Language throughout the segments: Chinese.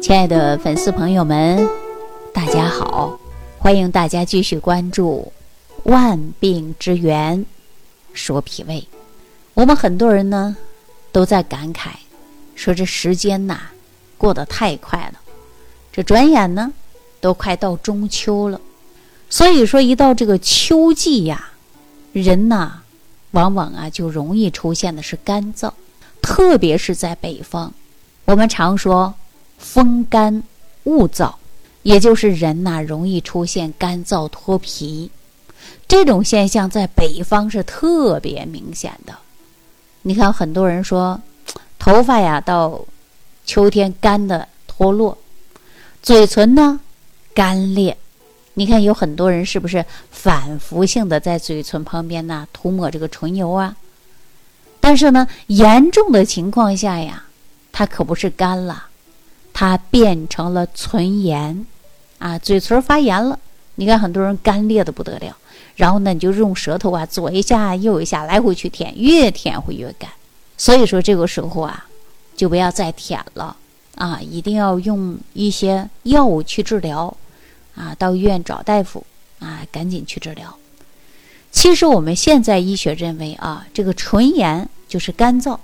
亲爱的粉丝朋友们，大家好！欢迎大家继续关注《万病之源说脾胃》。我们很多人呢都在感慨，说这时间呐过得太快了，这转眼呢都快到中秋了。所以说，一到这个秋季呀，人呐往往啊就容易出现的是干燥，特别是在北方，我们常说。风干物燥，也就是人呐容易出现干燥脱皮，这种现象在北方是特别明显的。你看，很多人说头发呀到秋天干的脱落，嘴唇呢干裂。你看有很多人是不是反复性的在嘴唇旁边呢涂抹这个唇油啊？但是呢，严重的情况下呀，它可不是干了。它变成了唇炎，啊，嘴唇发炎了。你看很多人干裂的不得了，然后呢，你就用舌头啊，左一下右一下来回去舔，越舔会越干。所以说这个时候啊，就不要再舔了啊，一定要用一些药物去治疗，啊，到医院找大夫啊，赶紧去治疗。其实我们现在医学认为啊，这个唇炎就是干燥，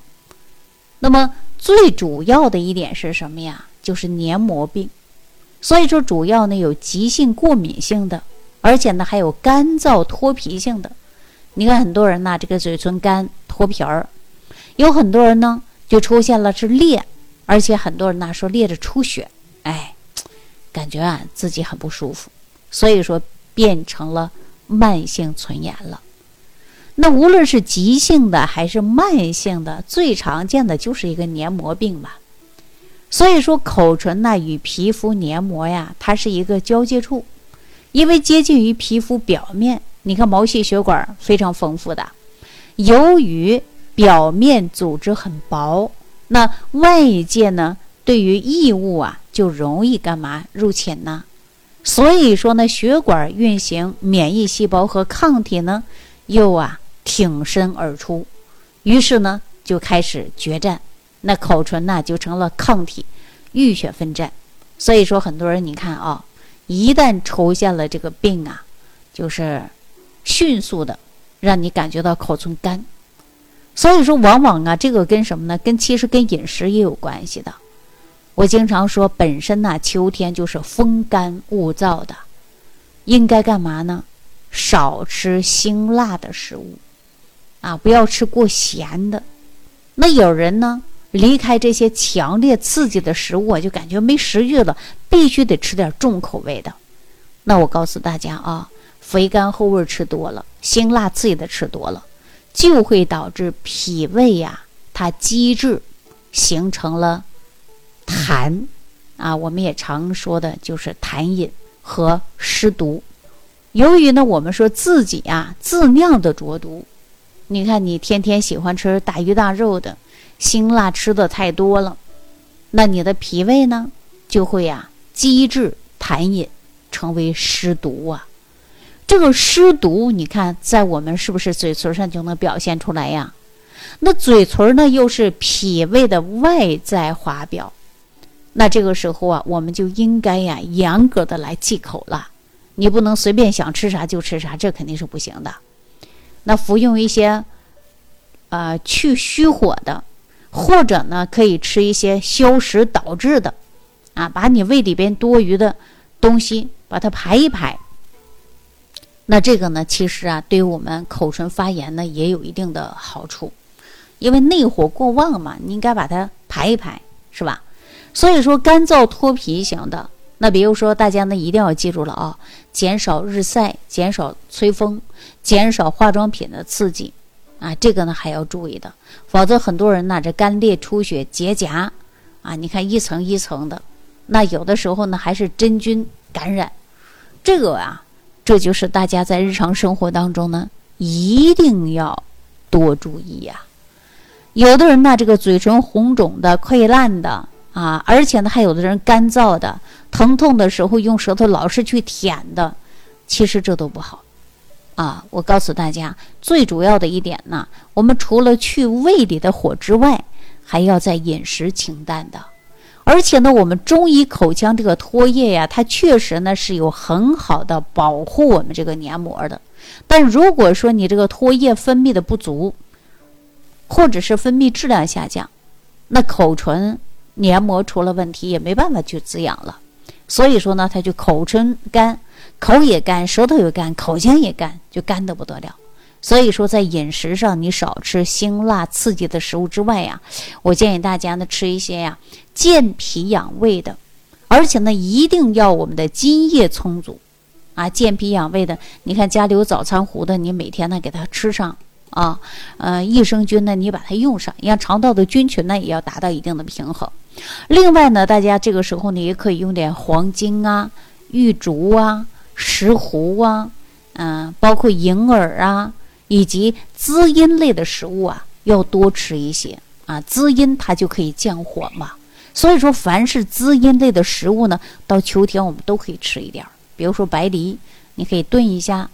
那么最主要的一点是什么呀？就是黏膜病，所以说主要呢有急性过敏性的，而且呢还有干燥脱皮性的。你看很多人呢这个嘴唇干脱皮儿，有很多人呢就出现了是裂，而且很多人呢说裂着出血，哎，感觉啊自己很不舒服，所以说变成了慢性唇炎了。那无论是急性的还是慢性的，最常见的就是一个黏膜病吧。所以说，口唇呢与皮肤黏膜呀，它是一个交界处，因为接近于皮肤表面。你看毛细血管非常丰富的，由于表面组织很薄，那外界呢对于异物啊就容易干嘛入侵呢？所以说呢，血管运行，免疫细胞和抗体呢又啊挺身而出，于是呢就开始决战。那口唇呢，就成了抗体浴血奋战，所以说很多人你看啊，一旦出现了这个病啊，就是迅速的让你感觉到口唇干，所以说往往啊，这个跟什么呢？跟其实跟饮食也有关系的。我经常说，本身呢，秋天就是风干物燥的，应该干嘛呢？少吃辛辣的食物啊，不要吃过咸的。那有人呢？离开这些强烈刺激的食物，就感觉没食欲了，必须得吃点重口味的。那我告诉大家啊，肥甘厚味吃多了，辛辣刺激的吃多了，就会导致脾胃呀，它积滞，形成了痰啊。我们也常说的就是痰饮和湿毒。由于呢，我们说自己呀自酿的浊毒，你看你天天喜欢吃大鱼大肉的。辛辣吃的太多了，那你的脾胃呢就会呀积滞痰饮，成为湿毒啊。这个湿毒，你看在我们是不是嘴唇上就能表现出来呀？那嘴唇呢又是脾胃的外在华表，那这个时候啊，我们就应该呀严格的来忌口了。你不能随便想吃啥就吃啥，这肯定是不行的。那服用一些呃去虚火的。或者呢，可以吃一些消食导滞的，啊，把你胃里边多余的东西把它排一排。那这个呢，其实啊，对于我们口唇发炎呢，也有一定的好处，因为内火过旺嘛，你应该把它排一排，是吧？所以说，干燥脱皮型的，那比如说大家呢，一定要记住了啊，减少日晒，减少吹风，减少化妆品的刺激。啊，这个呢还要注意的，否则很多人呢这干裂出血结痂，啊，你看一层一层的，那有的时候呢还是真菌感染，这个啊，这就是大家在日常生活当中呢一定要多注意呀。有的人呢这个嘴唇红肿的、溃烂的啊，而且呢还有的人干燥的、疼痛的时候用舌头老是去舔的，其实这都不好。啊，我告诉大家，最主要的一点呢，我们除了去胃里的火之外，还要在饮食清淡的，而且呢，我们中医口腔这个唾液呀，它确实呢是有很好的保护我们这个黏膜的。但如果说你这个唾液分泌的不足，或者是分泌质量下降，那口唇黏膜出了问题，也没办法去滋养了。所以说呢，它就口唇干，口也干，舌头也干，口腔也干，就干得不得了。所以说，在饮食上，你少吃辛辣刺激的食物之外呀，我建议大家呢吃一些呀健脾养胃的，而且呢一定要我们的津液充足，啊健脾养胃的。你看家里有早餐糊的，你每天呢给它吃上啊，呃益生菌呢你把它用上，让肠道的菌群呢也要达到一定的平衡。另外呢，大家这个时候呢也可以用点黄精啊、玉竹啊、石斛啊，嗯，包括银耳啊。以及滋阴类的食物啊，要多吃一些啊，滋阴它就可以降火嘛。所以说，凡是滋阴类的食物呢，到秋天我们都可以吃一点儿。比如说白梨，你可以炖一下，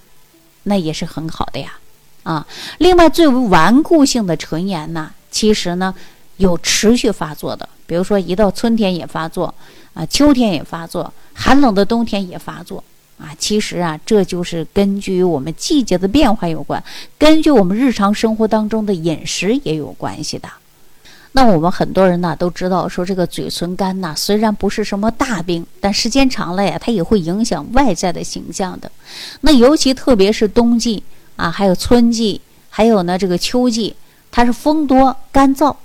那也是很好的呀。啊，另外最为顽固性的唇炎呢，其实呢有持续发作的，比如说一到春天也发作，啊，秋天也发作，寒冷的冬天也发作。啊，其实啊，这就是根据我们季节的变化有关，根据我们日常生活当中的饮食也有关系的。那我们很多人呢都知道，说这个嘴唇干呐，虽然不是什么大病，但时间长了呀，它也会影响外在的形象的。那尤其特别是冬季啊，还有春季，还有呢这个秋季，它是风多干燥。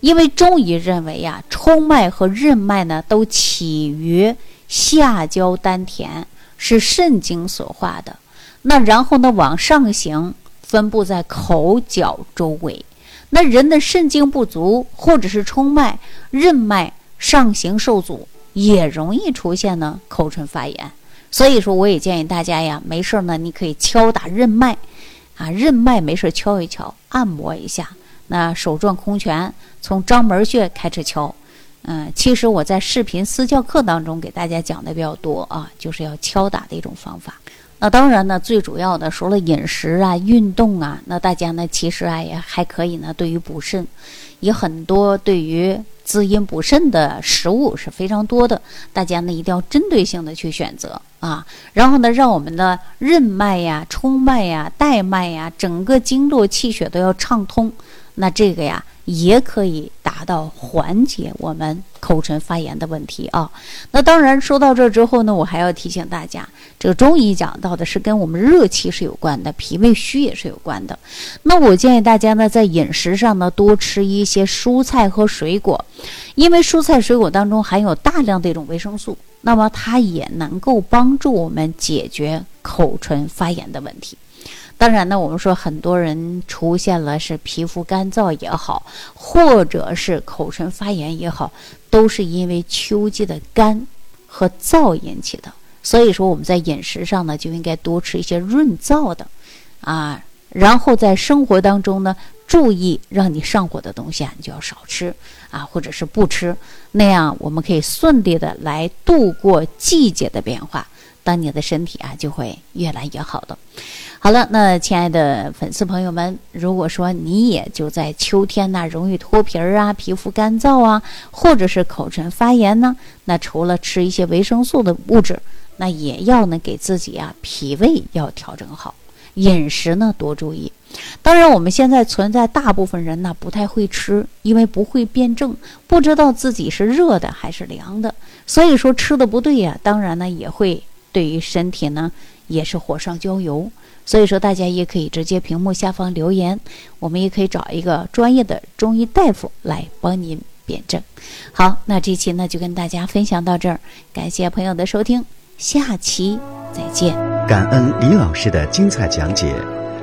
因为中医认为呀，冲脉和任脉呢都起于下焦丹田。是肾经所化的，那然后呢往上行，分布在口角周围。那人的肾经不足，或者是冲脉、任脉上行受阻，也容易出现呢口唇发炎。所以说，我也建议大家呀，没事呢，你可以敲打任脉，啊，任脉没事敲一敲，按摩一下。那手转空拳，从章门穴开始敲。嗯，其实我在视频私教课当中给大家讲的比较多啊，就是要敲打的一种方法。那当然呢，最主要的除了饮食啊、运动啊，那大家呢其实啊也还可以呢，对于补肾，也很多对于滋阴补肾的食物是非常多的。大家呢一定要针对性的去选择啊，然后呢让我们的任脉呀、冲脉呀、带脉呀，整个经络气血都要畅通。那这个呀。也可以达到缓解我们口唇发炎的问题啊。那当然说到这之后呢，我还要提醒大家，这个中医讲到的是跟我们热气是有关的，脾胃虚也是有关的。那我建议大家呢，在饮食上呢，多吃一些蔬菜和水果，因为蔬菜水果当中含有大量的一种维生素，那么它也能够帮助我们解决口唇发炎的问题。当然呢，我们说很多人出现了是皮肤干燥也好，或者是口唇发炎也好，都是因为秋季的干和燥引起的。所以说我们在饮食上呢，就应该多吃一些润燥的，啊，然后在生活当中呢，注意让你上火的东西啊，你就要少吃啊，或者是不吃，那样我们可以顺利的来度过季节的变化，当你的身体啊就会越来越好的。好了，那亲爱的粉丝朋友们，如果说你也就在秋天呢，容易脱皮儿啊，皮肤干燥啊，或者是口唇发炎呢，那除了吃一些维生素的物质，那也要呢给自己啊脾胃要调整好，饮食呢多注意。当然，我们现在存在大部分人呢不太会吃，因为不会辩证，不知道自己是热的还是凉的，所以说吃的不对呀。当然呢，也会对于身体呢也是火上浇油。所以说，大家也可以直接屏幕下方留言，我们也可以找一个专业的中医大夫来帮您辩证。好，那这期呢就跟大家分享到这儿，感谢朋友的收听，下期再见。感恩李老师的精彩讲解。